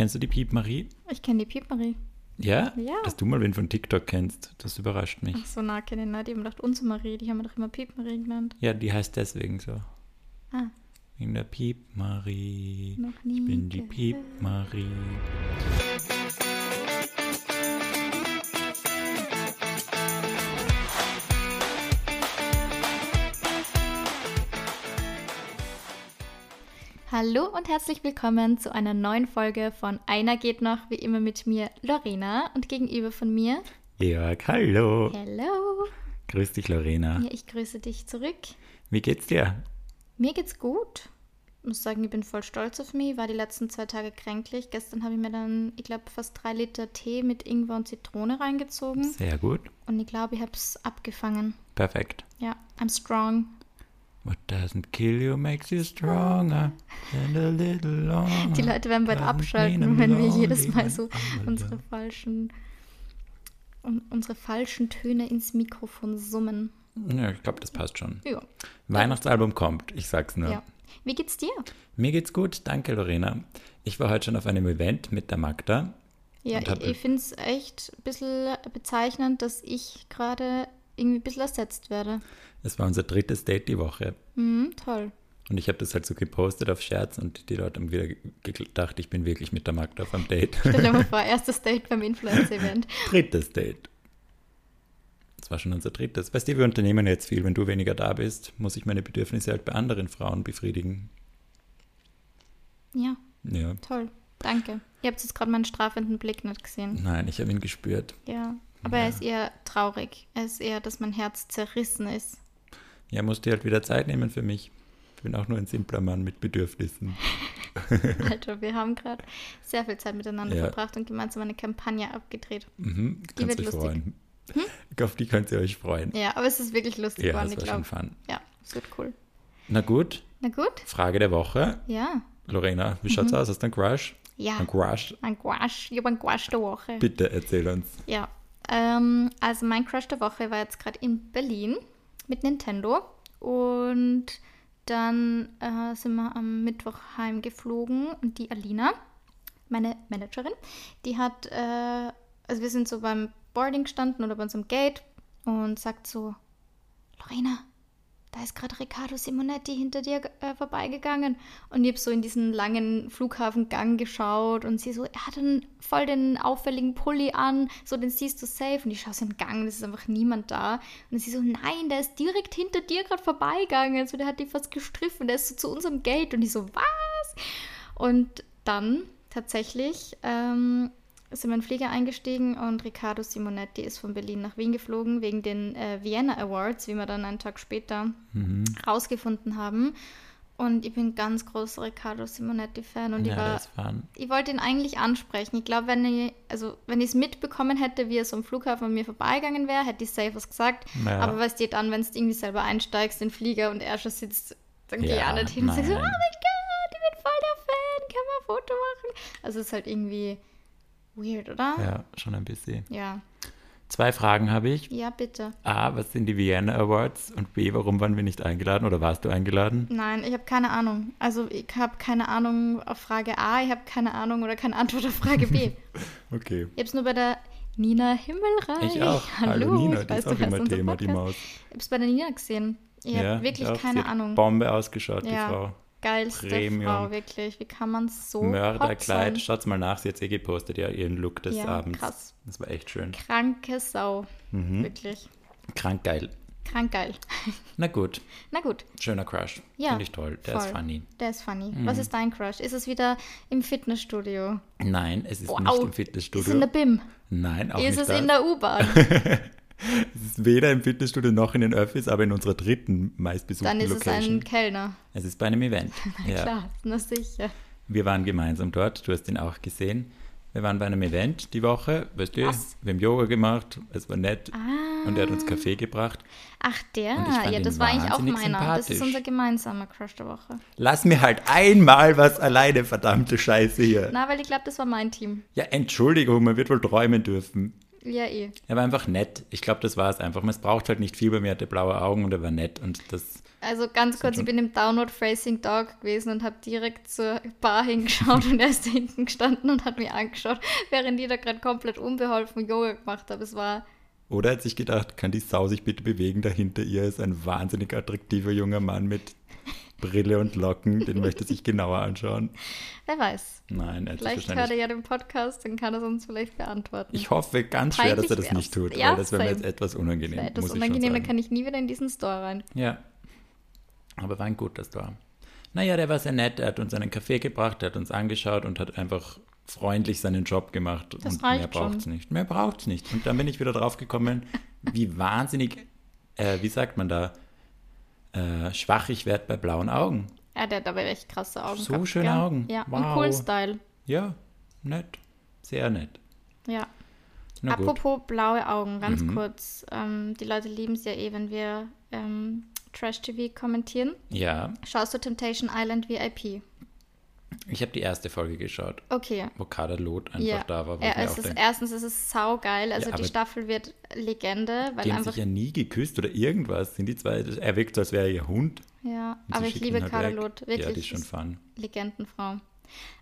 Kennst du die Piep Marie? Ich kenne die Piep-Marie. Ja? Ja. Dass du mal wen von TikTok kennst, das überrascht mich. Ach so, na, kenne ich nicht. Die haben gedacht, unsere Marie, die haben wir doch immer Piep-Marie genannt. Ja, die heißt deswegen so. Ah, Wegen der Piep Marie. noch nie. Ich bin die gehört. Hallo und herzlich willkommen zu einer neuen Folge von Einer geht noch, wie immer mit mir Lorena und gegenüber von mir. Jörg, hallo. Hello. Grüß dich, Lorena. Ja, ich grüße dich zurück. Wie geht's dir? Mir geht's gut. Ich muss sagen, ich bin voll stolz auf mich. War die letzten zwei Tage kränklich. Gestern habe ich mir dann, ich glaube, fast drei Liter Tee mit Ingwer und Zitrone reingezogen. Sehr gut. Und ich glaube, ich habe es abgefangen. Perfekt. Ja, I'm strong. What doesn't kill you makes you stronger and a little longer. Die Leute werden bald abschalten, wenn wir jedes Mal so unsere falschen, un- unsere falschen Töne ins Mikrofon summen. Ja, ich glaube, das passt schon. Ja. Weihnachtsalbum kommt, ich sag's nur. ja. Wie geht's dir? Mir geht's gut, danke, Lorena. Ich war heute schon auf einem Event mit der Magda. Ja, ich, ich finde es echt ein bisschen bezeichnend, dass ich gerade irgendwie ein bisschen ersetzt werde. Es war unser drittes Date die Woche. Mhm, toll. Und ich habe das halt so gepostet auf Scherz und die Leute haben wieder ge- gedacht, ich bin wirklich mit der Magda auf einem Date. Stell dir mal vor, erstes Date beim Influencer-Event. drittes Date. Das war schon unser drittes. Weißt du, wir unternehmen jetzt viel. Wenn du weniger da bist, muss ich meine Bedürfnisse halt bei anderen Frauen befriedigen. Ja, Ja. toll. Danke. Ihr habt jetzt gerade meinen strafenden Blick nicht gesehen. Nein, ich habe ihn gespürt. Ja. Aber Ja. er ist eher traurig. Er ist eher, dass mein Herz zerrissen ist. Ja, musst dir halt wieder Zeit nehmen für mich. Ich bin auch nur ein simpler Mann mit Bedürfnissen. Alter, wir haben gerade sehr viel Zeit miteinander Ja. verbracht und gemeinsam eine Kampagne abgedreht. Mhm, Die wird lustig. freuen. Auf die könnt ihr euch freuen. Ja, aber es ist wirklich lustig Ja, geworden, ich glaube. Ja, es wird cool. Na gut, Na gut. Frage der Woche. Ja. Lorena, wie schaut's aus? Hast du einen Crush? Mhm. Ja. Ein Crush? Ein Gouache. Ich habe einen Gouache der Woche. Bitte erzähl uns. Ja. Ähm, also mein Crush der Woche war jetzt gerade in Berlin mit Nintendo. Und dann äh, sind wir am Mittwoch heimgeflogen und die Alina, meine Managerin, die hat, äh, also wir sind so beim Boarding gestanden oder bei unserem Gate und sagt so, Lorena, da ist gerade Riccardo Simonetti hinter dir äh, vorbeigegangen. Und ich habe so in diesen langen Flughafengang geschaut und sie so, er hat einen, voll den auffälligen Pulli an, so den siehst du safe. Und ich schaue so in den Gang es ist einfach niemand da. Und sie so, nein, der ist direkt hinter dir gerade vorbeigegangen. Also der hat dich fast gestriffen, der ist so zu unserem Gate. Und ich so, was? Und dann tatsächlich ähm, den Flieger eingestiegen und Riccardo Simonetti ist von Berlin nach Wien geflogen wegen den äh, Vienna Awards, wie wir dann einen Tag später rausgefunden haben. Und ich bin ganz großer Riccardo Simonetti-Fan und ja, ich war ich wollte ihn eigentlich ansprechen. Ich glaube, wenn ich, also wenn ich es mitbekommen hätte, wie er so am Flughafen an mir vorbeigegangen wäre, hätte ich safe was gesagt. Ja. Aber weißt du, dann, wenn du irgendwie selber einsteigst in den Flieger und er schon sitzt, dann geh ich Ja, auch nicht hin und sag so, oh mein Gott, ich bin voll der Fan, kann man ein Foto machen? Also es ist halt irgendwie weird, oder? Ja, schon ein bisschen. Ja, Zwei Fragen habe ich. ja bitte. A, was sind die Vienna Awards? Und B, warum waren wir nicht eingeladen oder warst du eingeladen? Nein, ich habe keine Ahnung. Also ich habe keine Ahnung auf Frage A, ich habe keine Ahnung oder keine Antwort auf Frage B. Okay. Ich habe es nur bei der Nina Himmelreich. Ich auch. Hallo, Nina, ich die weiß, ist auch immer Thema, die. Maus. Ich habe es bei der Nina gesehen. Ich habe wirklich auch, sie keine hat Ahnung. Bombe ausgeschaut, die ja, Frau. Geilste Premium. Frau, wirklich. Wie kann man so Mörderkleid. sein? Schaut's mal nach, sie hat eh gepostet, ja, ihren Look des Ja, Abends. krass. Das war echt schön. Kranke Sau. Mhm. Wirklich. Krank geil. Krank geil. Na gut, Na gut, schöner Crush. Ja, Finde ich toll. Der ist voll. funny. der ist funny. Mhm. Was ist dein Crush? Ist es wieder im Fitnessstudio? Nein, es ist Wow. nicht im Ist Fitnessstudio. es in der BIM? Nein, auch ist nicht es das. in der U-Bahn? Es ist weder im Fitnessstudio noch in den Öffis, aber in unserer dritten meistbesuchten Dann ist es Location. ein Kellner. es ist bei einem Event. ja. Klar, na sicher. Wir waren gemeinsam dort, du hast ihn auch gesehen. Wir waren bei einem Event die Woche, weißt du, Was? wir haben Yoga gemacht, es war nett Ah. und er hat uns Kaffee gebracht. Ach, der. Ja, das war eigentlich auch meiner. Das ist unser gemeinsamer Crush der Woche. Lass mir halt einmal was alleine, verdammte Scheiße hier. Na, weil ich glaube, das war mein Team. Ja, Entschuldigung, man wird wohl träumen dürfen. Ja, eh. Er war einfach nett. Ich glaube, das war es einfach. Es braucht halt nicht viel bei mir, er hatte blaue Augen und er war nett und das. Also ganz kurz, ich bin im Downward Facing Dog gewesen und habe direkt zur Bar hingeschaut und er ist da hinten gestanden und hat mich angeschaut, während ich da gerade komplett unbeholfen Yoga gemacht habe. Es war. Oder er hat sich gedacht, kann die Sau sich bitte bewegen? Dahinter ihr ist ein wahnsinnig attraktiver junger Mann mit Brille und Locken. Den möchte sich genauer anschauen. Wer weiß. Nein, er Vielleicht hört er ja den Podcast, dann kann er es uns vielleicht beantworten. Ich hoffe ganz schwer, dass er das nicht tut. Ja, weil das wäre mir jetzt etwas unangenehm. Wäre etwas muss unangenehm, dann kann ich nie wieder in diesen Store rein. Ja. Aber war ein guter Store. Naja, der war sehr nett. Er hat uns einen Kaffee gebracht, er hat uns angeschaut und hat einfach freundlich seinen Job gemacht. Das und mehr braucht es nicht. Mehr braucht es nicht. Und dann bin ich wieder drauf gekommen, wie wahnsinnig, äh, wie sagt man da, äh, schwach ich werde bei blauen Augen. Ja, der hat aber echt krasse Augen So gehabt, schöne gell? Augen. Ja, und Wow. cool Style. Ja, nett. Sehr nett. Ja. Na gut. Apropos blaue Augen, ganz Mhm. kurz. Ähm, die Leute lieben es ja eh, wenn wir ähm, Trash-TV kommentieren. Ja, Schaust du Temptation Island VIP? Ich habe die erste Folge geschaut, Okay. wo Kader Loth einfach Ja, da war. Ja es ist, denke, erstens ist es saugeil. Also Ja, die Staffel wird Legende, weil die haben einfach. sich ja nie geküsst oder irgendwas. Sind die zwei, er wirkt so, als wäre er ihr Hund. Ja, aber ich liebe halt Carla weg. Loth. Ja, Wirklich. die ist schon fun. Legendenfrau.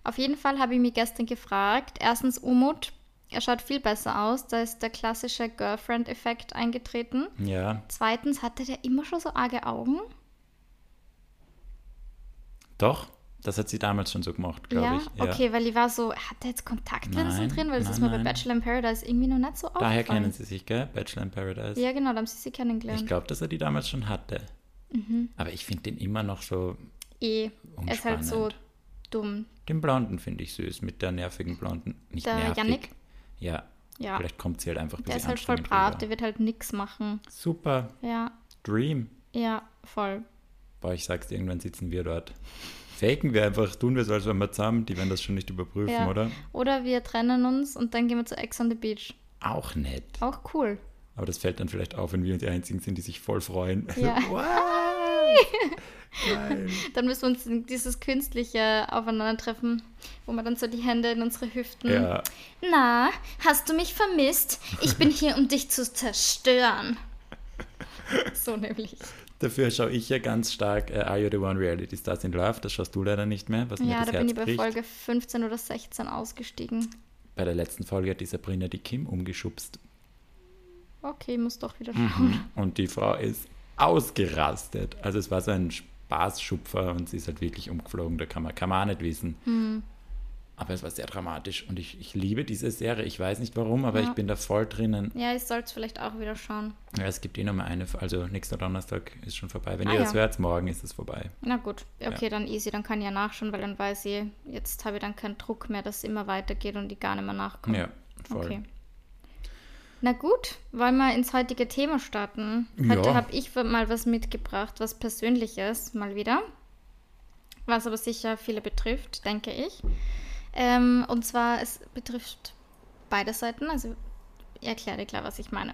Auf jeden Fall habe ich mich gestern gefragt. Erstens, Umut, er schaut viel besser aus. Da ist der klassische Girlfriend-Effekt eingetreten. Ja, Zweitens, hatte der immer schon so arge Augen? doch. Das hat sie damals schon so gemacht, glaube Ja? ich. Ja. okay, weil ich war so, hat der jetzt Kontaktlinsen drin? Weil das nein, ist mir bei. Bachelor in Paradise irgendwie noch nicht so aufgefallen. Daher kennen sie sich, gell? Bachelor in Paradise. Ja, genau, da haben sie sie kennengelernt. Ich glaube, dass er die damals schon hatte. Mhm. Aber ich finde den immer noch so. eh, er ist halt so dumm. Den Blonden finde ich süß, mit der nervigen Blonden. Nicht Der nervig. Yannick? Ja. Ja, Vielleicht kommt sie halt einfach ein der ist halt voll brav, rüber. der wird halt nix machen. Super. Ja, Dream. ja, voll. Boah, ich sag's dir, irgendwann sitzen wir dort. Faken wir einfach, tun wir so, als wären wir zusammen. Die werden das schon nicht überprüfen, Ja. oder? Oder wir trennen uns und dann gehen wir zu Ex on the Beach. Auch nett. Auch cool. Aber das fällt dann vielleicht auf, wenn wir die Einzigen sind, die sich voll freuen. Ja. Dann müssen wir uns in dieses künstliche Aufeinandertreffen, wo wir dann so die Hände in unsere Hüften. Ja, Na, hast du mich vermisst? Ich bin hier, um dich zu zerstören. So nämlich. Dafür schaue ich ja ganz stark äh, Are You the One Reality Stars in Love. Das schaust du leider nicht mehr, was mir Ja, das da Herz bin ich bei bricht. Folge 15 oder 16 ausgestiegen. Bei der letzten Folge hat die Sabrina die Kim umgeschubst. Okay, muss doch wieder schauen. Und die Frau ist ausgerastet. Also es war so ein Spaßschupfer und sie ist halt wirklich umgeflogen. Da kann man, kann man auch nicht wissen. Hm. Aber es war sehr dramatisch und ich, ich liebe diese Serie. Ich weiß nicht warum, aber Ja. ich bin da voll drinnen. Ja, ich sollte es vielleicht auch wieder schauen. Ja, es gibt eh noch mal eine, also nächster Donnerstag ist schon vorbei. Wenn Ah, ihr ja. das hört, morgen ist es vorbei. Na gut, okay, dann easy, dann kann ich ja nachschauen, weil dann weiß ich, jetzt habe ich dann keinen Druck mehr, dass es immer weitergeht und ich gar nicht mehr nachkomme. Ja, voll. Okay. Na gut, wollen wir ins heutige Thema starten? Heute Ja. habe ich mal was mitgebracht, was Persönliches, mal wieder. Was aber sicher viele betrifft, denke ich. Ähm, und zwar, es betrifft beide Seiten. Also, ich erkläre dir klar, was ich meine.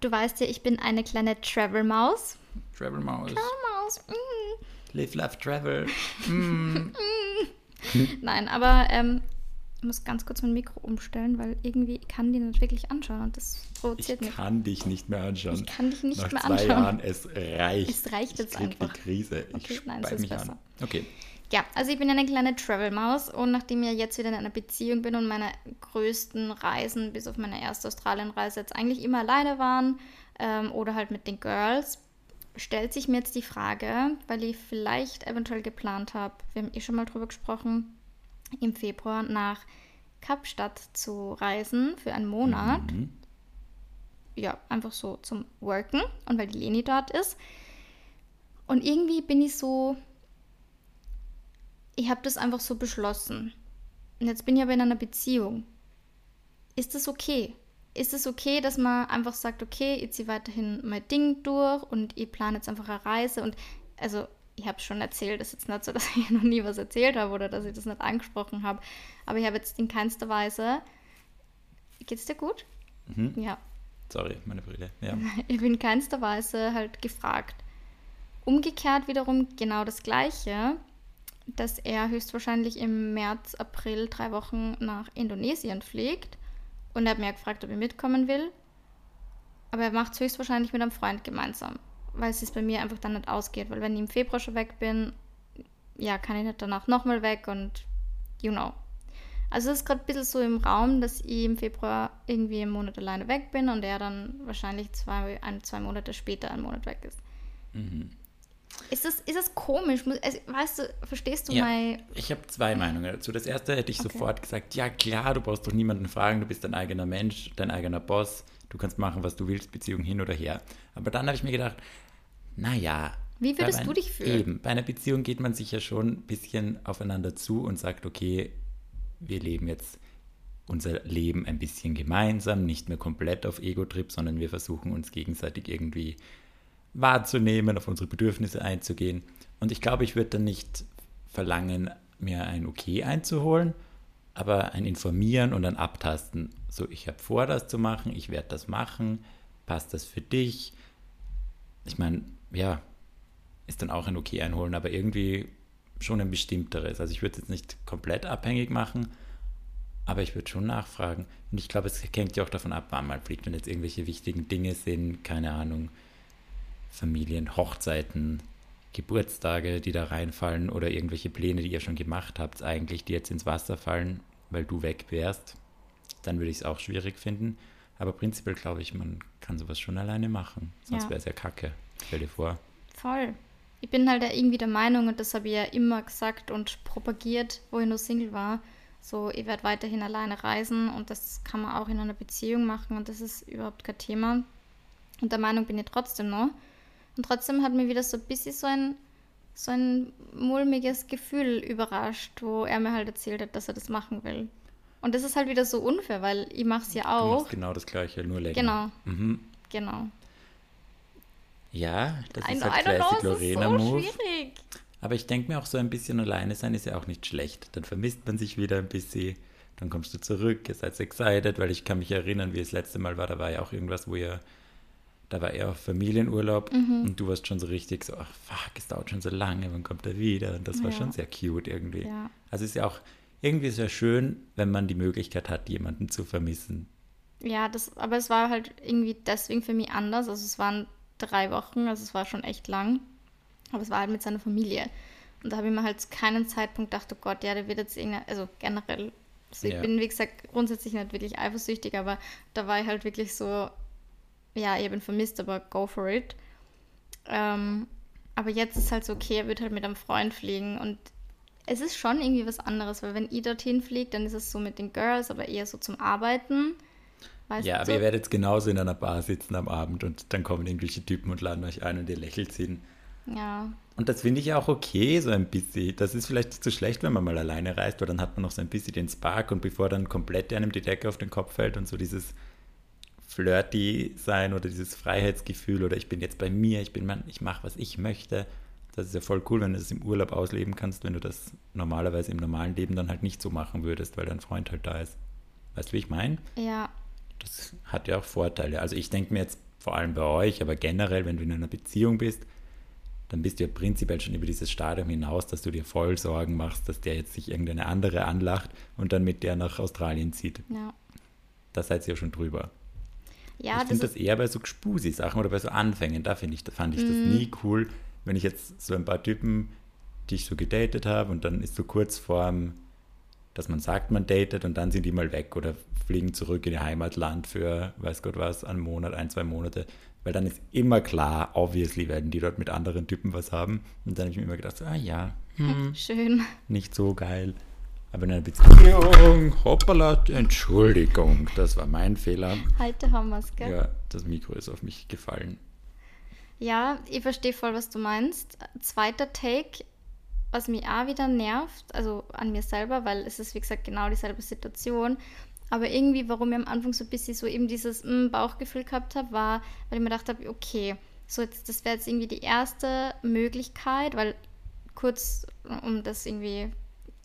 Du weißt ja, ich bin eine kleine Travel-Maus. Travel Maus. Maus. Mm. Live, love, travel. Nein, aber ähm, ich muss ganz kurz mein Mikro umstellen, weil irgendwie kann die nicht wirklich anschauen und das Ich provoziert mich. kann dich nicht mehr anschauen. Ich kann dich nicht Nach mehr zwei anschauen. Jahren, es reicht. Es reicht ich jetzt einfach. die Krise. Ich Okay, nein, es ist mich besser. an. Okay. Ja, also ich bin eine kleine Travel-Maus und nachdem ich jetzt wieder in einer Beziehung bin und meine größten Reisen, bis auf meine erste Australien-Reise, jetzt eigentlich immer alleine waren ähm, oder halt mit den Girls, stellt sich mir jetzt die Frage, weil ich vielleicht eventuell geplant habe, wir haben eh schon mal drüber gesprochen, im Februar nach Kapstadt zu reisen für einen Monat. Mhm. Ja, einfach so zum Worken und weil die Leni dort ist. Und irgendwie bin ich so, ich habe das einfach so beschlossen. Und jetzt bin ich aber in einer Beziehung. Ist das okay? Ist es okay, dass man einfach sagt, okay, ich ziehe weiterhin mein Ding durch und ich plane jetzt einfach eine Reise und also ich habe schon erzählt, das ist jetzt nicht so, dass ich noch nie was erzählt habe oder dass ich das nicht angesprochen habe, aber ich habe jetzt in keinster Weise, geht's dir gut? Mhm. Ja, Sorry, meine Brille. Ja. ich bin in keinster Weise halt gefragt. Umgekehrt wiederum genau das Gleiche, dass er höchstwahrscheinlich im März, April drei Wochen nach Indonesien fliegt Und er hat mir gefragt, ob ich mitkommen will. Aber er macht es höchstwahrscheinlich mit einem Freund gemeinsam, weil es bei mir einfach dann nicht ausgeht. Weil wenn ich im Februar schon weg bin, ja, kann ich nicht danach nochmal weg und you know. Also es ist gerade ein bisschen so im Raum, dass ich im Februar irgendwie einen Monat alleine weg bin und er dann wahrscheinlich zwei, ein, zwei Monate später einen Monat weg ist. Mhm. Ist das, ist das komisch? Also, weißt du, verstehst du ja, mein... Ich habe zwei Meinungen dazu. Das erste hätte ich okay. sofort gesagt, ja klar, du brauchst doch niemanden fragen, du bist dein eigener Mensch, dein eigener Boss, du kannst machen, was du willst, Beziehung hin oder her. Aber dann habe ich mir gedacht, naja... Wie würdest du dich fühlen? Eben, bei einer Beziehung geht man sich ja schon ein bisschen aufeinander zu und sagt, okay, wir leben jetzt unser Leben ein bisschen gemeinsam, nicht mehr komplett auf Ego-Trip, sondern wir versuchen uns gegenseitig irgendwie wahrzunehmen, auf unsere Bedürfnisse einzugehen. Und ich glaube, ich würde dann nicht verlangen, mir ein Okay einzuholen, aber ein Informieren und ein Abtasten. So, ich habe vor, das zu machen, ich werde das machen, passt das für dich? Ich meine, ja, ist dann auch ein Okay einholen, aber irgendwie schon ein bestimmteres. Also ich würde es jetzt nicht komplett abhängig machen, aber ich würde schon nachfragen. Und ich glaube, es hängt ja auch davon ab, wann man fliegt. Wenn jetzt irgendwelche wichtigen Dinge sind, keine Ahnung, Familien, Hochzeiten, Geburtstage, die da reinfallen oder irgendwelche Pläne, die ihr schon gemacht habt, eigentlich, die jetzt ins Wasser fallen, weil du weg wärst, dann würde ich es auch schwierig finden. Aber prinzipiell glaube ich, man kann sowas schon alleine machen. Sonst ja. wäre es ja kacke. Stell dir vor. Voll ich bin halt irgendwie der Meinung, und das habe ich ja immer gesagt und propagiert, wo ich nur Single war, so, ich werde weiterhin alleine reisen und das kann man auch in einer Beziehung machen und das ist überhaupt kein Thema. Und der Meinung bin ich trotzdem noch. Und trotzdem hat mir wieder so ein bisschen so ein, so ein mulmiges Gefühl überrascht, wo er mir halt erzählt hat, dass er das machen will. Und das ist halt wieder so unfair, weil ich mache es ja auch. Du machst genau das Gleiche, nur länger. Genau. Mhm. Genau. Ja, das ist halt Classic Lorena-Move. So Aber ich denke mir auch so ein bisschen alleine sein ist ja auch nicht schlecht. Dann vermisst man sich wieder ein bisschen. Dann kommst du zurück, ihr seid excited, weil ich kann mich erinnern, wie es letzte Mal war, da war ja auch irgendwas, wo ihr, da war er auf Familienurlaub mhm. und du warst schon so richtig so, ach fuck, es dauert schon so lange, wann kommt er wieder? Und das war ja. schon sehr cute irgendwie. Ja. Also ist ja auch irgendwie sehr schön, wenn man die Möglichkeit hat, jemanden zu vermissen. Ja, das, aber es war halt irgendwie deswegen für mich anders. Also es waren drei Wochen, also es war schon echt lang. Aber es war halt mit seiner Familie. Und da habe ich mir halt zu keinem Zeitpunkt gedacht, oh Gott, ja, der wird jetzt irgendeine, also generell, also ich ja. bin, wie gesagt, grundsätzlich nicht wirklich eifersüchtig, aber da war ich halt wirklich so, ja, ich habe ihn vermisst, aber go for it. Ähm, aber jetzt ist halt so, okay, er wird halt mit einem Freund fliegen und es ist schon irgendwie was anderes, weil wenn ich dorthin fliegt, dann ist es so mit den Girls, aber eher so zum Arbeiten. Weißt ja, aber so? ihr werdet jetzt genauso in einer Bar sitzen am Abend und dann kommen irgendwelche Typen und laden euch ein und ihr lächelt sie. Ja. Und das finde ich ja auch okay, so ein bisschen. Das ist vielleicht nicht so schlecht, wenn man mal alleine reist, weil dann hat man noch so ein bisschen den Spark und bevor dann komplett einem die Decke auf den Kopf fällt und so dieses flirty sein oder dieses Freiheitsgefühl oder ich bin jetzt bei mir, ich bin Mann, ich mache, was ich möchte. Das ist ja voll cool, wenn du das im Urlaub ausleben kannst, wenn du das normalerweise im normalen Leben dann halt nicht so machen würdest, weil dein Freund halt da ist. Weißt du, wie ich meine? Ja, das hat ja auch Vorteile. Also ich denke mir jetzt vor allem bei euch, aber generell, wenn du in einer Beziehung bist, dann bist du ja prinzipiell schon über dieses Stadium hinaus, dass du dir voll Sorgen machst, dass der jetzt sich irgendeine andere anlacht und dann mit der nach Australien zieht. Ja. Da seid ihr ja schon drüber. Ja, ich finde das eher bei so Spusi-Sachen oder bei so Anfängen, da ich, fand ich das mhm. nie cool, wenn ich jetzt so ein paar Typen, die ich so gedatet habe und dann ist so kurz vorm dass man sagt, man datet und dann sind die mal weg oder fliegen zurück in ihr Heimatland für, weiß Gott was, einen Monat, ein, zwei Monate. Weil dann ist immer klar, obviously werden die dort mit anderen Typen was haben. Und dann habe ich mir immer gedacht, so, ah ja, hm, schön. Nicht so geil. Aber in einer Beziehung, hoppala, Entschuldigung, das war mein Fehler. Heute haben wir es, gell? Ja, das Mikro ist auf mich gefallen. Ja, ich verstehe voll, was du meinst. Zweiter Take, was mich auch wieder nervt, also an mir selber, weil es ist, wie gesagt, genau dieselbe Situation. Aber irgendwie, warum ich am Anfang so ein bisschen so eben dieses mm, Bauchgefühl gehabt habe, war, weil ich mir gedacht habe, okay, so jetzt, das wäre jetzt irgendwie die erste Möglichkeit, weil kurz, um das irgendwie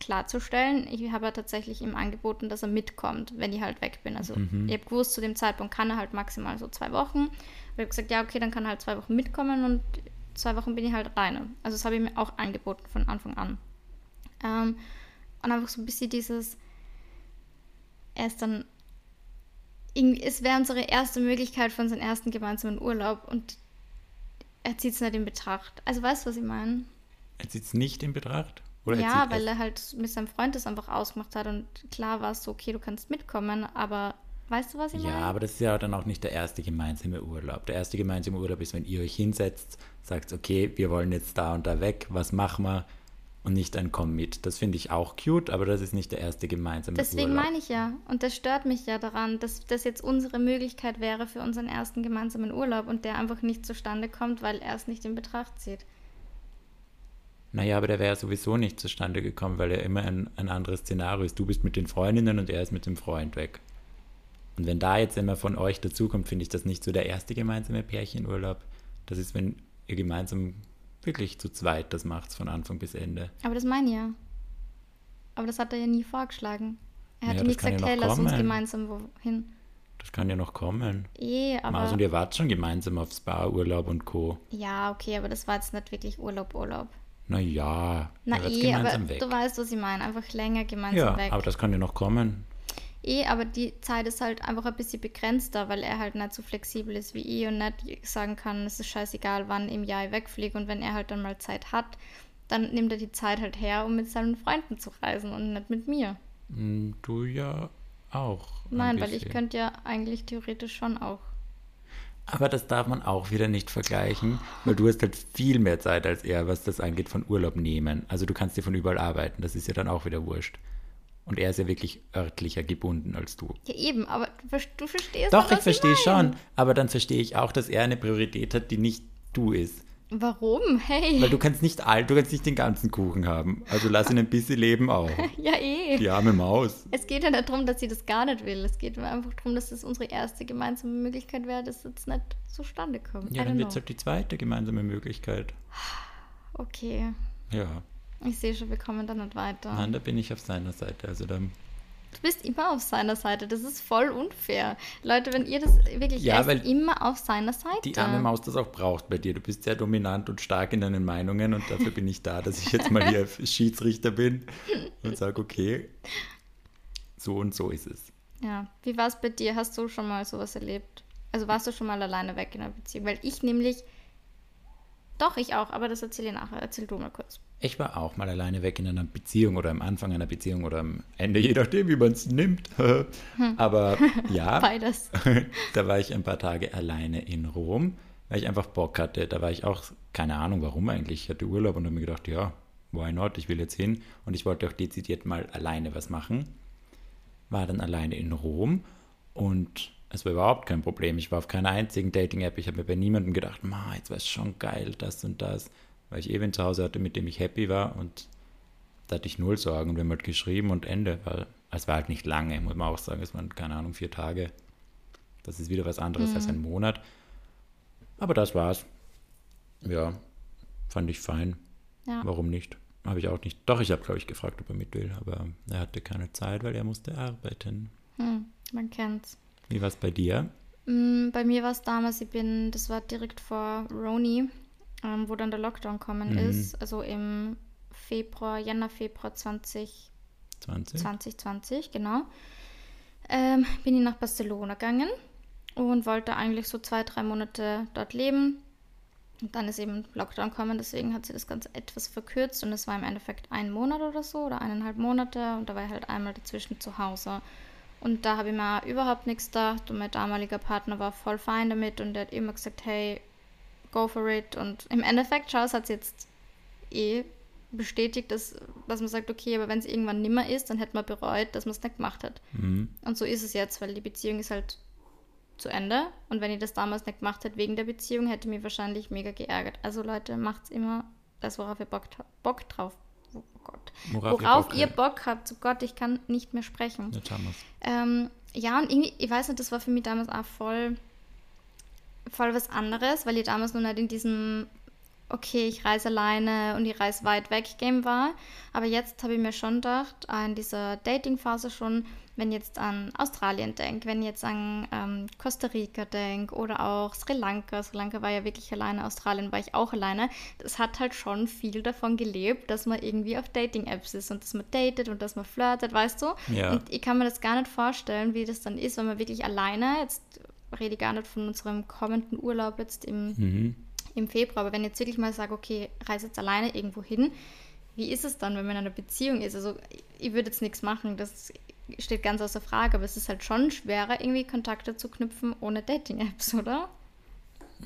klarzustellen, ich habe ja tatsächlich ihm angeboten, dass er mitkommt, wenn ich halt weg bin. Also mhm. ich habe gewusst, zu dem Zeitpunkt kann er halt maximal so zwei Wochen. Ich habe gesagt, ja, okay, dann kann er halt zwei Wochen mitkommen und zwei Wochen bin ich halt reine. Also das habe ich mir auch angeboten von Anfang an. Ähm, und einfach so ein bisschen dieses, er ist dann es wäre unsere erste Möglichkeit für unseren ersten gemeinsamen Urlaub und er zieht es nicht in Betracht. Also weißt du, was ich meine? Er zieht es nicht in Betracht? Oder er ja, weil er halt mit seinem Freund das einfach ausgemacht hat und klar war es so, okay, du kannst mitkommen, aber weißt du, was ich Ja, meine? aber das ist ja dann auch nicht der erste gemeinsame Urlaub. Der erste gemeinsame Urlaub ist, wenn ihr euch hinsetzt, sagt, okay, wir wollen jetzt da und da weg, was machen wir? Und nicht ein Komm mit. Das finde ich auch cute, aber das ist nicht der erste gemeinsame Deswegen Urlaub. meine ich ja. Und das stört mich ja daran, dass das jetzt unsere Möglichkeit wäre für unseren ersten gemeinsamen Urlaub und der einfach nicht zustande kommt, weil er es nicht in Betracht zieht. Naja, aber der wäre sowieso nicht zustande gekommen, weil er immer ein, ein anderes Szenario ist. Du bist mit den Freundinnen und er ist mit dem Freund weg. Und wenn da jetzt immer von euch dazukommt, finde ich das nicht so der erste gemeinsame Pärchenurlaub. Das ist, wenn ihr gemeinsam wirklich zu zweit das macht, von Anfang bis Ende. Aber das meine ich ja. Aber das hat er ja nie vorgeschlagen. Er hat Ja, ja nie gesagt, ja hey, lass uns gemeinsam wohin. Das kann ja noch kommen. Eh, Mars aber. und ihr wart schon gemeinsam auf Spa, Urlaub und Co. Ja, okay, aber das war jetzt nicht wirklich Urlaub, Urlaub. Naja, Na eh, aber gemeinsam weg. du weißt, was ich meine. Einfach länger gemeinsam Ja, weg. aber das kann ja noch kommen. Eh, aber die Zeit ist halt einfach ein bisschen begrenzter, weil er halt nicht so flexibel ist wie ich und nicht sagen kann, es ist scheißegal, wann im Jahr ich wegfliege. Und wenn er halt dann mal Zeit hat, dann nimmt er die Zeit halt her, um mit seinen Freunden zu reisen und nicht mit mir. Hm, Du ja auch. ein Nein, weil ich könnte ja eigentlich theoretisch schon auch. Aber das darf man auch wieder nicht vergleichen, weil du hast halt viel mehr Zeit als er, was das angeht, von Urlaub nehmen. Also du kannst dir von überall arbeiten, das ist ja dann auch wieder wurscht. Und er ist ja wirklich örtlicher gebunden als du. Ja, eben, aber du, ver- du verstehst Doch, was ich verstehe schon, aber dann verstehe ich auch, dass er eine Priorität hat, die nicht du ist. Warum? Hey. Weil du kannst nicht all, du kannst nicht den ganzen Kuchen haben. Also lass ihn ein bisschen leben auch. ja, eh. Die arme Maus. Es geht ja nicht darum, dass sie das gar nicht will. Es geht einfach darum, dass das unsere erste gemeinsame Möglichkeit wäre, dass jetzt nicht zustande kommt. Ja, dann wird es halt die zweite gemeinsame Möglichkeit. Okay. Ja, Ich sehe schon, wir kommen da nicht weiter. nein, da bin ich auf seiner Seite. Also dann, Du bist immer auf seiner Seite. Das ist voll unfair. Leute, wenn ihr das wirklich Ja, weil immer auf seiner Seite. die arme Maus das auch braucht bei dir. Du bist sehr dominant und stark in deinen Meinungen und dafür bin ich da, dass ich jetzt mal hier Schiedsrichter bin und sage, okay, so und so ist es. Ja. Wie war es bei dir? Hast du schon mal sowas erlebt? Also warst du schon mal alleine weg in einer Beziehung? Weil ich nämlich. Doch, ich auch, aber das erzähle ich nachher. Erzähl du mal kurz. Ich war auch mal alleine weg in einer Beziehung oder am Anfang einer Beziehung oder am Ende, je nachdem, wie man es nimmt. Aber ja, Beides. da war ich ein paar Tage alleine in Rom, weil ich einfach Bock hatte. Da war ich auch, keine Ahnung warum eigentlich. Ich hatte Urlaub und habe mir gedacht, ja, why not, ich will jetzt hin. Und ich wollte auch dezidiert mal alleine was machen. War dann alleine in Rom und es war überhaupt kein Problem. Ich war auf keiner einzigen Dating-App. Ich habe mir bei niemandem gedacht, ma, jetzt wäre es schon geil, das und das. Weil ich eben zu Hause hatte, mit dem ich happy war und da hatte ich null Sorgen und wir haben halt geschrieben und Ende. Weil es war halt nicht lange, muss man auch sagen. Es waren, keine Ahnung, vier Tage. Das ist wieder was anderes als ein Monat. Aber das war's. Ja, fand ich fein. Ja. Warum nicht? Habe ich auch nicht. Doch, ich habe, glaube ich, gefragt, ob er mit will, aber er hatte keine Zeit, weil er musste arbeiten. Hm, man kennt's. Wie war es bei dir? Mm, Bei mir war es damals, ich bin, das war direkt vor Roni, ähm, wo dann der Lockdown gekommen Mhm. ist. Also im Februar, Jänner, Februar 20, 20? 2020, genau. Ähm, bin ich nach Barcelona gegangen und wollte eigentlich so zwei, drei Monate dort leben. Und dann ist eben Lockdown gekommen, deswegen hat sich das Ganze etwas verkürzt und es war im Endeffekt ein Monat oder so oder eineinhalb Monate und da war ich halt einmal dazwischen zu Hause. Und da habe ich mir überhaupt nichts gedacht und mein damaliger Partner war voll fein damit und der hat immer gesagt, hey, go for it. Und im Endeffekt, schau, es hat jetzt eh bestätigt, dass, dass man sagt, okay, aber wenn es irgendwann nimmer ist, dann hätte man bereut, dass man es nicht gemacht hat. Mhm. Und so ist es jetzt, weil die Beziehung ist halt zu Ende. Und wenn ich das damals nicht gemacht hätte wegen der Beziehung, hätte mich wahrscheinlich mega geärgert. Also Leute, macht's immer das, worauf ihr Bock, Bock drauf. Oh Gott. Worauf Worauf, ihr ihr, Bock Bock habt. Zu Gott, ich kann nicht mehr sprechen. Ähm, ja, und irgendwie, ich weiß nicht, das war für mich damals auch voll, voll was anderes, weil ich damals noch nicht in diesem okay, ich reise alleine und ich reise weit weg Game war. Aber jetzt habe ich mir schon gedacht, in dieser Dating-Phase schon, wenn ich jetzt an Australien denke, wenn ich jetzt an ähm, Costa Rica denke oder auch Sri Lanka. Sri Lanka war ja wirklich alleine, Australien war ich auch alleine. Das hat halt schon viel davon gelebt, dass man irgendwie auf Dating-Apps ist und dass man datet und dass man flirtet, weißt du? Ja. Und ich kann mir das gar nicht vorstellen, wie das dann ist, wenn man wirklich alleine, jetzt rede gar nicht von unserem kommenden Urlaub jetzt im, Mhm. im Februar, aber wenn ich jetzt wirklich mal sage, okay, reise jetzt alleine irgendwo hin, wie ist es dann, wenn man in einer Beziehung ist? Also ich würde jetzt nichts machen, das steht ganz außer Frage, aber es ist halt schon schwerer, irgendwie Kontakte zu knüpfen ohne Dating-Apps, oder?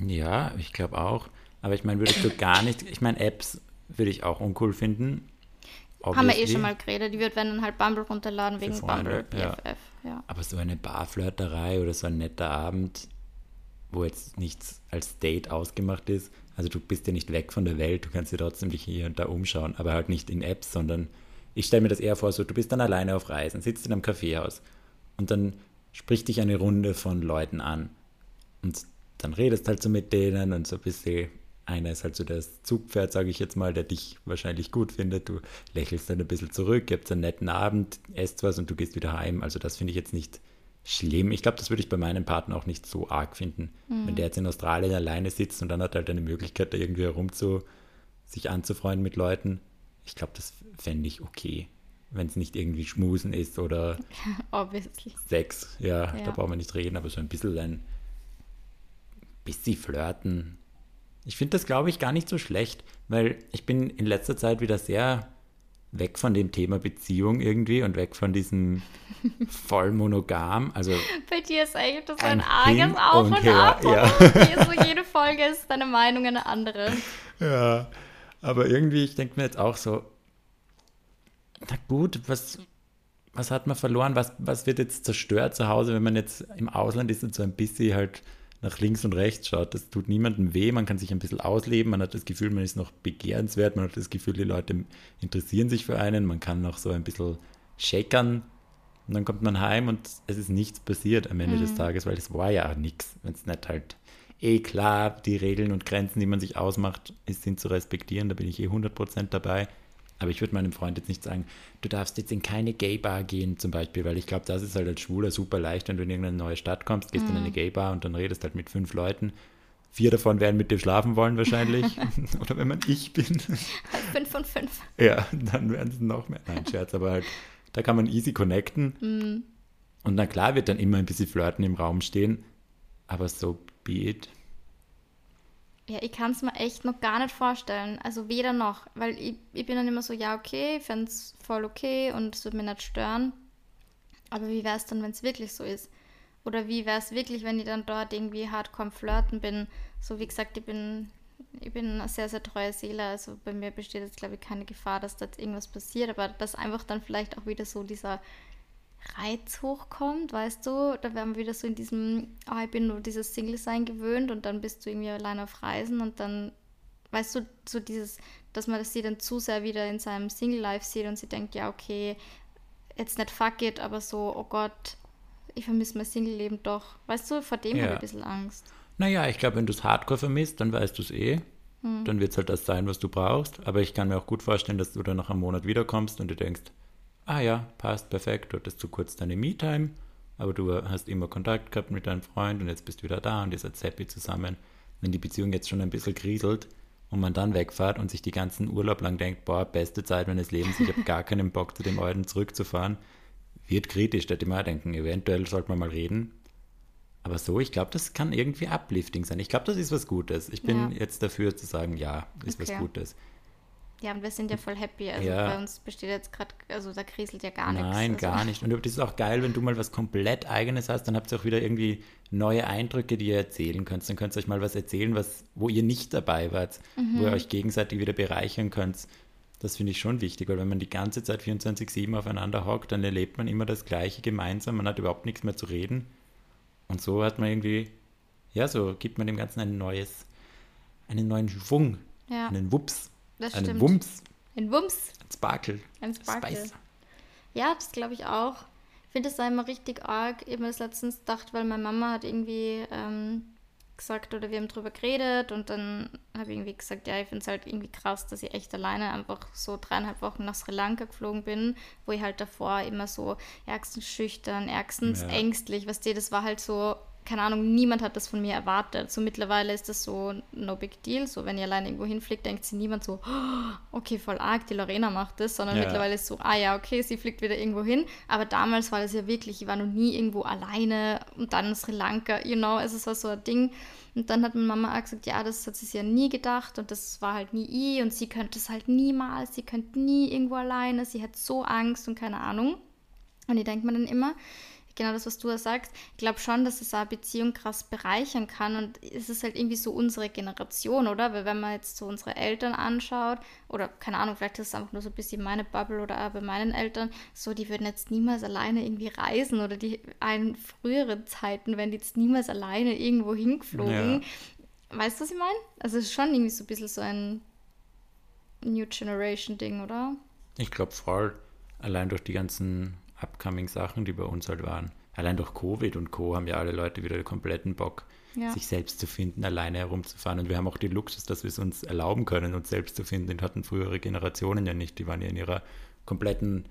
Ja, ich glaube auch. Aber ich meine, würdest du gar nicht, ich meine, Apps würde ich auch uncool finden. Haben wir eh obviously. schon mal geredet. Die wird, wenn dann halt Bumble runterladen wegen Freunde, Bumble, ja. BFF. Ja. Aber so eine Barflirterei oder so ein netter Abend, wo jetzt nichts als Date ausgemacht ist, also du bist ja nicht weg von der Welt, du kannst dir trotzdem dich hier und da umschauen, aber halt nicht in Apps, sondern ich stelle mir das eher vor, so du bist dann alleine auf Reisen, sitzt in einem Kaffeehaus und dann spricht dich eine Runde von Leuten an und dann redest halt so mit denen und so ein bisschen, einer ist halt so das Zugpferd, sage ich jetzt mal, der dich wahrscheinlich gut findet, du lächelst dann ein bisschen zurück, habt einen netten Abend, esst was und du gehst wieder heim, also das finde ich jetzt nicht schlimm. Ich glaube, das würde ich bei meinem Partner auch nicht so arg finden. Wenn der jetzt in Australien alleine sitzt und dann hat er halt eine Möglichkeit, da irgendwie herum zu, sich anzufreunden mit Leuten. Ich glaube, das fände ich okay. Wenn es nicht irgendwie Schmusen ist oder Obviously. Sex. Ja, da Ja. brauchen wir nicht reden, aber so ein bisschen ein bisschen flirten. Ich finde das, glaube ich, gar nicht so schlecht, weil ich bin in letzter Zeit wieder sehr weg von dem Thema Beziehung irgendwie und weg von diesem voll monogam. Also Bei dir ist echt das so Ein ein arges Auf und und, Ab. ja. Hier so jede Folge ist deine Meinung eine andere. Ja, aber irgendwie, ich denke mir jetzt auch so, na gut, was, was hat man verloren? Was, was wird jetzt zerstört zu Hause, wenn man jetzt im Ausland ist und so ein bisschen halt nach links und rechts schaut? Das tut niemandem weh, man kann sich ein bisschen ausleben, man hat das Gefühl, man ist noch begehrenswert, man hat das Gefühl, die Leute interessieren sich für einen, man kann noch so ein bisschen shakern und dann kommt man heim und es ist nichts passiert am Ende des Tages, weil es war ja auch nichts, wenn es nicht halt eh klar, die Regeln und Grenzen, die man sich ausmacht, ist, sind zu respektieren, da bin ich eh 100% dabei. Aber ich würde meinem Freund jetzt nicht sagen, du darfst jetzt in keine Gay-Bar gehen zum Beispiel, weil ich glaube, das ist halt als Schwuler super leicht, wenn du in irgendeine neue Stadt kommst, gehst in eine Gay-Bar und dann redest halt mit fünf Leuten. Vier davon werden mit dir schlafen wollen wahrscheinlich. Oder wenn man ich bin. Fünf von fünf. Ja, dann werden es noch mehr. Nein, Scherz, aber halt, da kann man easy connecten. Und na klar wird dann immer ein bisschen Flirten im Raum stehen, aber so be it. Ja, ich kann es mir echt noch gar nicht vorstellen. Also weder noch. Weil ich, ich bin dann immer so, ja, okay, ich fände es voll okay und es würde mich nicht stören. Aber wie wäre es dann, wenn es wirklich so ist? Oder wie wäre es wirklich, wenn ich dann dort irgendwie hardcore Flirten bin? So wie gesagt, ich bin, ich bin eine sehr, sehr treue Seele. Also bei mir besteht jetzt, glaube ich, keine Gefahr, dass da irgendwas passiert. Aber dass einfach dann vielleicht auch wieder so dieser Reiz hochkommt, weißt du, da wären wir wieder so in diesem, ah, ich bin nur dieses Single-Sein gewöhnt und dann bist du irgendwie allein auf Reisen und dann, weißt du, so dieses, dass man das sie dann zu sehr wieder in seinem Single-Life sieht und sie denkt, ja, okay, jetzt nicht fuck it, aber so, oh Gott, ich vermisse mein Single-Leben doch. Weißt du, vor dem Ja. habe ich ein bisschen Angst. Naja, ich glaube, wenn du es hardcore vermisst, dann weißt du es eh. Hm. Dann wird es halt das sein, was du brauchst. Aber ich kann mir auch gut vorstellen, dass du dann nach einem Monat wiederkommst und du denkst, ah ja, passt, perfekt, du hattest zu kurz deine Me-Time, aber du hast immer Kontakt gehabt mit deinem Freund und jetzt bist du wieder da und ihr seid happy zusammen. Wenn die Beziehung jetzt schon ein bisschen kriselt und man dann wegfährt und sich die ganzen Urlaub lang denkt, boah, beste Zeit meines Lebens, ich habe gar keinen Bock zu dem Alten zurückzufahren, wird kritisch, da hätte ich mal denken, eventuell sollte man mal reden. Aber so, ich glaube, das kann irgendwie uplifting sein. Ich glaube, das ist was Gutes. Ich bin Ja. jetzt dafür zu sagen, ja, ist was Okay. Gutes. Ja, und wir sind ja voll happy. Also Ja. bei uns besteht jetzt gerade, also da kriselt ja gar nichts. Nein, also. gar nicht. Und das ist auch geil, wenn du mal was komplett Eigenes hast, dann habt ihr auch wieder irgendwie neue Eindrücke, die ihr erzählen könnt. Dann könnt ihr euch mal was erzählen, was, wo ihr nicht dabei wart, wo ihr euch gegenseitig wieder bereichern könnt. Das finde ich schon wichtig, weil wenn man die ganze Zeit 24-7 aufeinander hockt, dann erlebt man immer das Gleiche gemeinsam, man hat überhaupt nichts mehr zu reden. Und so hat man irgendwie, ja, so gibt man dem Ganzen ein neues, einen neuen Schwung, Ja, einen Wups, das einen stimmt. Wumms, Ein Wumms. einen Sparkle, Ein Sparkle. Spice. Ja, das glaube ich auch. Ich finde das immer richtig arg. Ich habe mir das letztens gedacht, weil meine Mama hat irgendwie ähm, gesagt oder wir haben drüber geredet und dann habe ich irgendwie gesagt, ja, ich finde es halt irgendwie krass, dass ich echt alleine einfach so dreieinhalb Wochen nach Sri Lanka geflogen bin, wo ich halt davor immer so ärgstens schüchtern, ärgstens ja. ängstlich, was dir, das war halt so, keine Ahnung, niemand hat das von mir erwartet. So mittlerweile ist das so no big deal. So, wenn ihr allein irgendwo hinfliegt, denkt sich niemand so, oh, okay, voll arg, die Lorena macht das, sondern ja. mittlerweile ist so, ah ja, okay, sie fliegt wieder irgendwo hin. Aber damals war das ja wirklich, ich war noch nie irgendwo alleine und dann Sri Lanka, you know, es war so ein Ding. Und dann hat meine Mama auch gesagt, ja, das hat sie ja nie gedacht und das war halt nie ich und sie könnte es halt niemals, sie könnte nie irgendwo alleine, sie hat so Angst und keine Ahnung. Und ich denke mir dann immer, genau das, was du da sagst. Ich glaube schon, dass es eine Beziehung krass bereichern kann und es ist halt irgendwie so unsere Generation, oder? Weil wenn man jetzt so unsere Eltern anschaut, oder keine Ahnung, vielleicht ist es einfach nur so ein bisschen meine Bubble oder bei meinen Eltern, so, die würden jetzt niemals alleine irgendwie reisen oder die in früheren Zeiten wären die jetzt niemals alleine irgendwo hingeflogen. Ja. Weißt du, was ich meine? Also es ist schon irgendwie so ein bisschen so ein New Generation Ding, oder? Ich glaube voll, allein durch die ganzen upcoming Sachen, die bei uns halt waren. Allein durch Covid und Co. haben ja alle Leute wieder den kompletten Bock, ja. sich selbst zu finden, alleine herumzufahren. Und wir haben auch den Luxus, dass wir es uns erlauben können, uns selbst zu finden. Den hatten frühere Generationen ja nicht. Die waren ja in ihrer kompletten,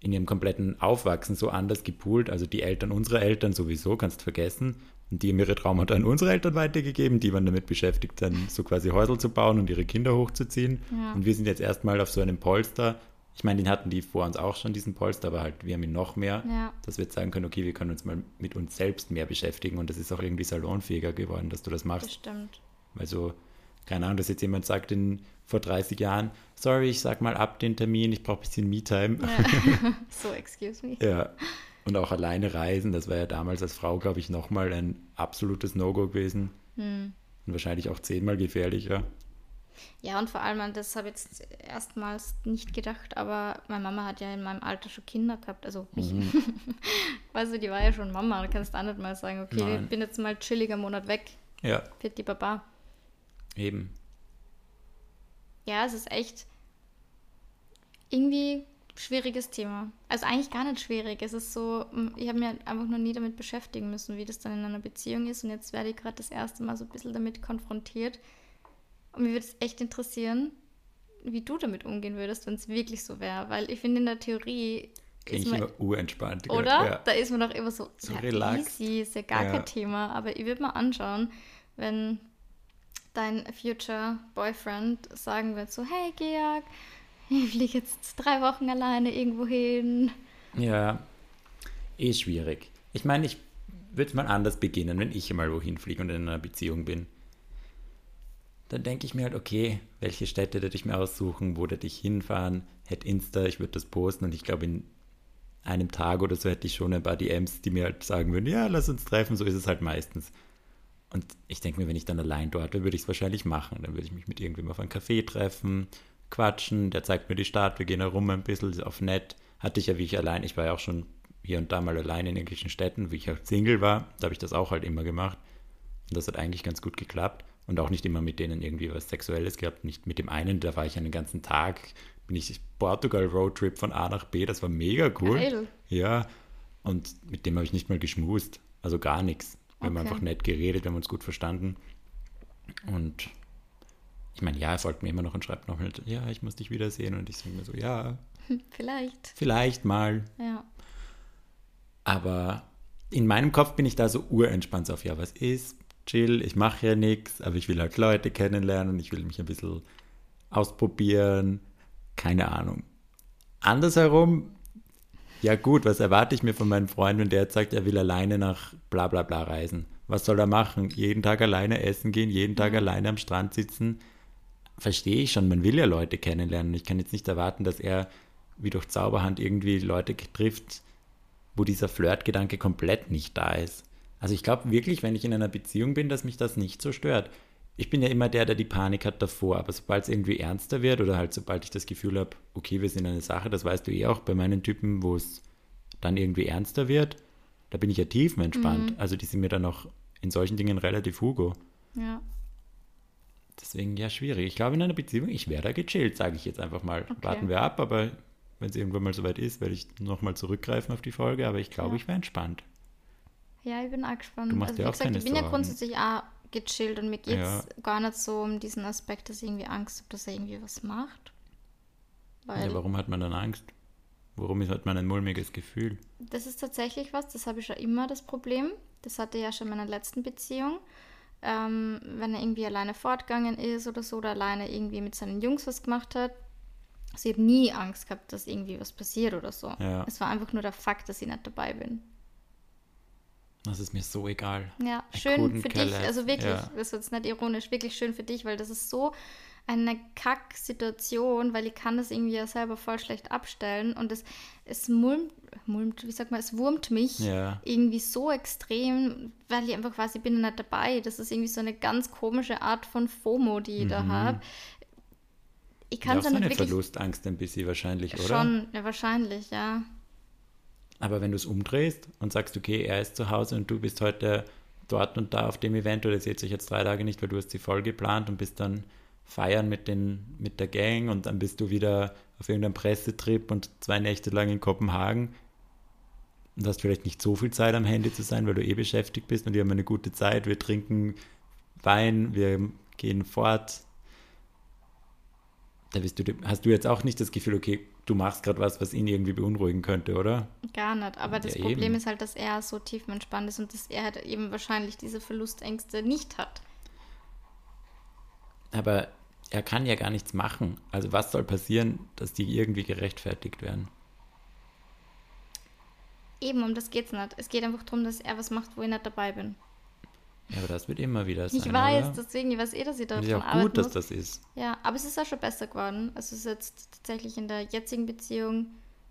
in ihrem kompletten Aufwachsen so anders gepoolt. Also die Eltern unserer Eltern sowieso, kannst vergessen. Und die haben ihre Traumata an unsere Eltern weitergegeben. Die waren damit beschäftigt, dann so quasi Häusel zu bauen und ihre Kinder hochzuziehen. Ja. Und wir sind jetzt erstmal auf so einem Polster, ich meine, den hatten die vor uns auch schon, diesen Polster, aber halt, wir haben ihn noch mehr, ja. dass wir jetzt sagen können, okay, wir können uns mal mit uns selbst mehr beschäftigen und das ist auch irgendwie salonfähiger geworden, dass du das machst. Das stimmt. Weil so, keine Ahnung, dass jetzt jemand sagt in, vor 30 Jahren, sorry, ich sag mal ab den Termin, ich brauche ein bisschen Me-Time. Ja. so, excuse me. Ja. Und auch alleine reisen, das war ja damals als Frau, glaube ich, nochmal ein absolutes No-Go gewesen. Hm. Und wahrscheinlich auch zehnmal gefährlicher. Ja, und vor allem, das habe ich jetzt erstmals nicht gedacht, aber meine Mama hat ja in meinem Alter schon Kinder gehabt, also mich. Mhm. weißt du, die war ja schon Mama, da kannst du auch nicht mal sagen, okay, Nein. ich bin jetzt mal chilliger Monat weg. Ja. Für die Papa. Eben. Ja, es ist echt irgendwie schwieriges Thema. Also eigentlich gar nicht schwierig. Es ist so, ich habe mir einfach noch nie damit beschäftigen müssen, wie das dann in einer Beziehung ist. Und jetzt werde ich gerade das erste Mal so ein bisschen damit konfrontiert, und mir würde es echt interessieren, wie du damit umgehen würdest, wenn es wirklich so wäre. Weil ich finde, in der Theorie. Klingt ist man, immer urentspannt. Oder? Ja. Da ist man doch immer so, so ja, relaxed. easy, ist ja gar ja. kein Thema. Aber ich würde mal anschauen, wenn dein future Boyfriend sagen wird so, hey Georg, ich fliege jetzt drei Wochen alleine irgendwo hin. Ja, eh schwierig. Ich meine, ich würde es mal anders beginnen, wenn ich mal wohin fliege und in einer Beziehung bin dann denke ich mir halt, okay, welche Städte hätte ich mir aussuchen, wo hätte ich hinfahren, hätte Insta, ich würde das posten und ich glaube, in einem Tag oder so hätte ich schon ein paar DMs, die mir halt sagen würden, ja, lass uns treffen, so ist es halt meistens. Und ich denke mir, wenn ich dann allein dort wäre, würde ich es wahrscheinlich machen. Dann würde ich mich mit irgendwem auf einen Café treffen, quatschen, der zeigt mir die Stadt, wir gehen herum ein bisschen, ist auf nett. Hatte ich ja, wie ich allein, ich war ja auch schon hier und da mal allein in irgendwelchen Städten, wie ich halt Single war, da habe ich das auch halt immer gemacht. Und das hat eigentlich ganz gut geklappt und auch nicht immer mit denen irgendwie was Sexuelles gehabt. Nicht mit dem einen, da war ich einen ganzen Tag, bin ich Portugal Roadtrip von A nach B, das war mega cool. Geil. Ja, und mit dem habe ich nicht mal geschmust, also gar nichts. Wir okay. haben einfach nett geredet, wir haben uns gut verstanden. Und ich meine, ja, er folgt mir immer noch und schreibt noch, halt, ja, ich muss dich wiedersehen. Und ich sage mir so, ja. Vielleicht. Vielleicht mal. Ja. Aber in meinem Kopf bin ich da so urentspannt auf, ja, was ist, chill, ich mache ja nichts, aber ich will halt Leute kennenlernen, ich will mich ein bisschen ausprobieren, keine Ahnung. Andersherum, ja gut, was erwarte ich mir von meinem Freund, wenn der jetzt sagt, er will alleine nach bla bla bla reisen? Was soll er machen? Jeden Tag alleine essen gehen, jeden Tag mhm. alleine am Strand sitzen? Verstehe ich schon, man will ja Leute kennenlernen. Ich kann jetzt nicht erwarten, dass er wie durch Zauberhand irgendwie Leute trifft, wo dieser Flirtgedanke komplett nicht da ist. Also ich glaube wirklich, wenn ich in einer Beziehung bin, dass mich das nicht so stört. Ich bin ja immer der, der die Panik hat davor, aber sobald es irgendwie ernster wird oder halt sobald ich das Gefühl habe, okay, wir sind eine Sache, das weißt du eh auch bei meinen Typen, wo es dann irgendwie ernster wird, da bin ich ja tiefenentspannt. Mhm. Also die sind mir dann auch in solchen Dingen relativ hugo. Ja. Deswegen ja schwierig. Ich glaube, in einer Beziehung, ich wäre da gechillt, sage ich jetzt einfach mal. Okay. Warten wir ab, aber wenn es irgendwann mal soweit ist, werde ich nochmal zurückgreifen auf die Folge, aber ich glaube, ja. ich wäre entspannt. Ja, ich bin auch gespannt. Du machst also, dir wie auch gesagt, keine ich bin ja Sorgen. grundsätzlich auch gechillt und mir geht es Ja. gar nicht so um diesen Aspekt, dass ich irgendwie Angst habe, dass er irgendwie was macht. Weil Ja, warum hat man dann Angst? Warum ist- hat man ein mulmiges Gefühl? das ist tatsächlich was, das habe ich schon immer das Problem. Das hatte ich ja schon in meiner letzten Beziehung. Ähm, wenn er irgendwie alleine fortgegangen ist oder so oder alleine irgendwie mit seinen Jungs was gemacht hat. Also ich habe nie Angst gehabt, dass irgendwie was passiert oder so. Ja. Es war einfach nur der Fakt, dass ich nicht dabei bin. Das ist mir so egal. Ja, I schön für dich. Also wirklich, Ja. das ist jetzt nicht ironisch, wirklich schön für dich, weil das ist so eine Kack-Situation, weil ich kann das irgendwie ja selber voll schlecht abstellen und es, es mulmt, mulmt, wie sagt man, es wurmt mich Ja. irgendwie so extrem, weil ich einfach weiß, ich bin nicht dabei. Das ist irgendwie so eine ganz komische Art von FOMO, die ich da habe. Ich kann Mhm. Ja, es auch ja so eine wirklich... Verlustangst ein bisschen wahrscheinlich, oder? Schon, ja, wahrscheinlich, ja. Aber wenn du es umdrehst und sagst, okay, er ist zu Hause und du bist heute dort und da auf dem Event oder seht euch jetzt drei Tage nicht, weil du hast sie voll geplant und bist dann feiern mit, den, mit der Gang und dann bist du wieder auf irgendeinem Pressetrip und zwei Nächte lang in Kopenhagen und hast vielleicht nicht so viel Zeit am Handy zu sein, weil du eh beschäftigt bist und wir haben eine gute Zeit, wir trinken Wein, wir gehen fort. Da bist du, hast du jetzt auch nicht das Gefühl, okay, du machst gerade was, was ihn irgendwie beunruhigen könnte, oder? Gar nicht. Aber das Ja, Problem eben. ist halt, dass er so tiefenentspannt ist und dass er halt eben wahrscheinlich diese Verlustängste nicht hat. Aber er kann ja gar nichts machen. Also was soll passieren, dass die irgendwie gerechtfertigt werden? Eben, um das geht's nicht. Es geht einfach darum, dass er was macht, wo ich nicht dabei bin. Ja, aber das wird immer wieder sein. Ich weiß, oder? deswegen, ich weiß eh, dass ich Und daran ist ja auch arbeiten gut, dass das ist. Ja, aber es ist auch schon besser geworden. Also es ist jetzt tatsächlich in der jetzigen Beziehung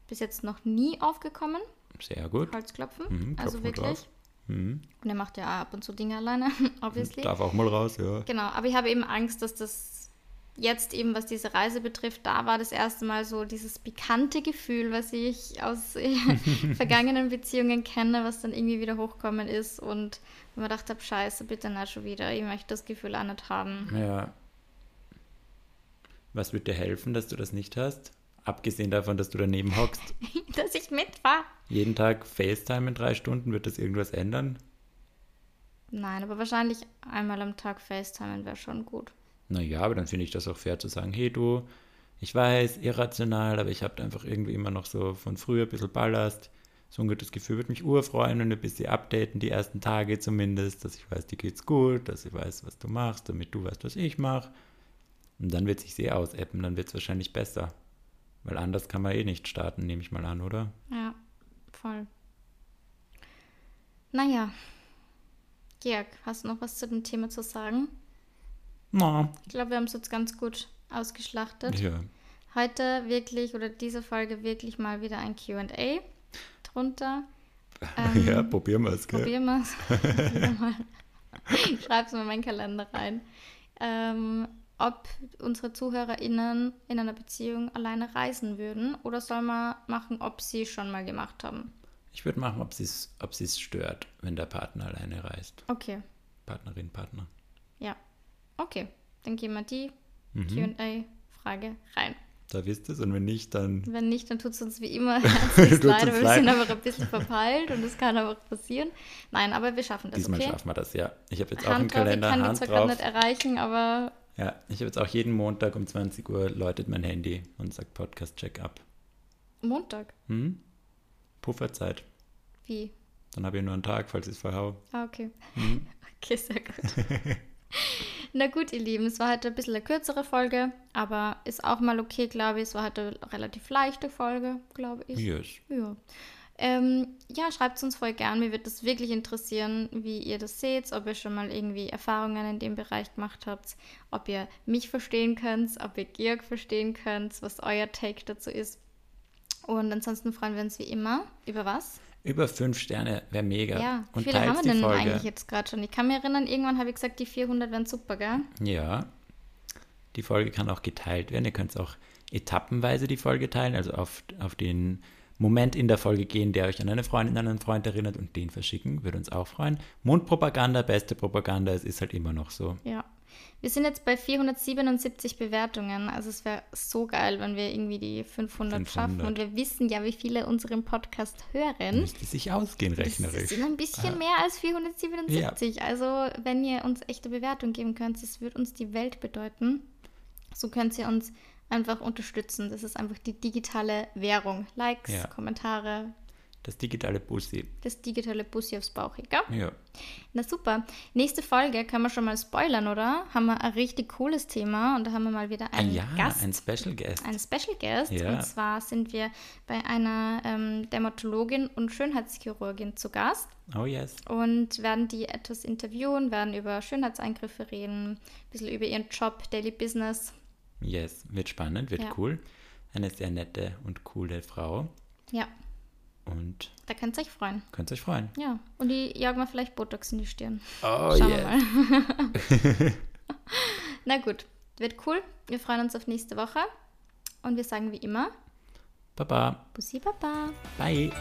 bis jetzt noch nie aufgekommen. Sehr gut. Holzklopfen. Mhm, also wirklich. drauf. Mhm. Und er macht ja ab und zu Dinge alleine, obviously. Darf auch mal raus, ja. Genau, aber ich habe eben Angst, dass das jetzt eben, was diese Reise betrifft, da war das erste Mal so dieses pikante Gefühl, was ich aus vergangenen Beziehungen kenne, was dann irgendwie wieder hochkommen ist und wo man gedacht habe, scheiße, bitte nicht schon wieder, ich möchte das Gefühl auch nicht haben. Ja. Was wird dir helfen, dass du das nicht hast? Abgesehen davon, dass du daneben hockst. dass ich mitfahre. Jeden Tag FaceTime in drei Stunden, wird das irgendwas ändern? Nein, aber wahrscheinlich einmal am Tag FaceTimen wäre schon gut. Naja, aber dann finde ich das auch fair zu sagen, hey du, ich weiß, irrational, aber ich habe einfach irgendwie immer noch so von früher ein bisschen Ballast. So ein gutes Gefühl würde mich urfreuen, wenn wir ein bisschen updaten, die ersten Tage zumindest, dass ich weiß, dir geht's gut, dass ich weiß, was du machst, damit du weißt, was ich mache. Und dann wird sich eh ausappen, dann wird es wahrscheinlich besser. Weil anders kann man eh nicht starten, nehme ich mal an, oder? Ja, voll. Naja. Georg, hast du noch was zu dem Thema zu sagen? Na, Ich glaube, wir haben es jetzt ganz gut ausgeschlachtet. ja. Heute wirklich oder diese Folge wirklich mal wieder ein QA drunter. Ähm, ja, probieren wir es, gell? Probieren wir es. Schreib es mal in meinen Kalender rein. Ähm, ob unsere ZuhörerInnen in einer Beziehung alleine reisen würden oder soll man machen, ob sie schon mal gemacht haben? Ich würde machen, ob es ob sie's stört, wenn der Partner alleine reist. Okay, Partnerin, Partner. ja. Okay, dann gehen wir die Mhm. QA-Frage rein. Da wisst ihr es und wenn nicht, dann Wenn nicht, dann tut es uns wie immer herzlich leid, wir sind aber ein bisschen verpeilt und es kann aber auch passieren. Nein, aber wir schaffen das, diesmal okay? schaffen wir das, ja. Ich habe jetzt auch im Hand drauf, ich Kalender kann die Hand zwar gerade drauf. nicht erreichen, aber Ja, ich habe jetzt auch jeden Montag um 20 Uhr läutet mein Handy und sagt Podcast-Check-up. Montag. Hm? Pufferzeit. Wie? Dann habe ich nur einen Tag, falls ich es verhau. Ah, okay. Mhm. Okay, sehr gut. Na gut, ihr Lieben, es war heute ein bisschen eine kürzere Folge, aber ist auch mal okay, glaube ich. Es war heute eine relativ leichte Folge, glaube ich. Yes. Ja. Ähm, ja, schreibt es uns voll gern. Mir wird das wirklich interessieren, wie ihr das seht, ob ihr schon mal irgendwie Erfahrungen in dem Bereich gemacht habt, ob ihr mich verstehen könnt, ob ihr Georg verstehen könnt, was euer Take dazu ist. Und ansonsten freuen wir uns wie immer über was? Über fünf Sterne wäre mega. Ja, wie und viele teilt haben wir denn Folge. eigentlich jetzt gerade schon? Ich kann mich erinnern, irgendwann habe ich gesagt, die 400 wären super, gell? Ja. Die Folge kann auch geteilt werden. Ihr könnt es auch etappenweise die Folge teilen, also auf, auf den Moment in der Folge gehen, der euch an eine Freundin, an einen Freund erinnert und den verschicken. Würde uns auch freuen. Mundpropaganda, beste Propaganda, es ist halt immer noch so. Ja. Wir sind jetzt bei 477 Bewertungen. Also es wäre so geil, wenn wir irgendwie die 500, 500, schaffen. Und wir wissen ja, wie viele unseren Podcast hören. Müsste sich ausgehen rechnerisch. Das sind ein bisschen ah. mehr als 477. Ja. Also wenn ihr uns echte Bewertung geben könnt, das würde uns die Welt bedeuten. So könnt ihr uns einfach unterstützen. Das ist einfach die digitale Währung. Likes, ja. Kommentare, das digitale Bussi. Das digitale Bussi aufs Bauch, gell? Ja. Na super. Nächste Folge kann man schon mal spoilern, oder? Haben wir ein richtig cooles Thema und da haben wir mal wieder einen ah, ja, Gast. ein Special Guest. Ein Special Guest. Ja. Und zwar sind wir bei einer ähm, Dermatologin und Schönheitschirurgin zu Gast. Oh yes. Und werden die etwas interviewen, werden über Schönheitseingriffe reden, ein bisschen über ihren Job, Daily Business. Yes, wird spannend, wird ja. cool. Eine sehr nette und coole Frau. Ja. Und da könnt ihr euch freuen. Könnt ihr euch freuen. Ja. Und die jagen wir vielleicht Botox in die Stirn. Oh Schauen yeah. wir mal. Na gut, wird cool. Wir freuen uns auf nächste Woche. Und wir sagen wie immer: Baba. Bussi Baba. Bye.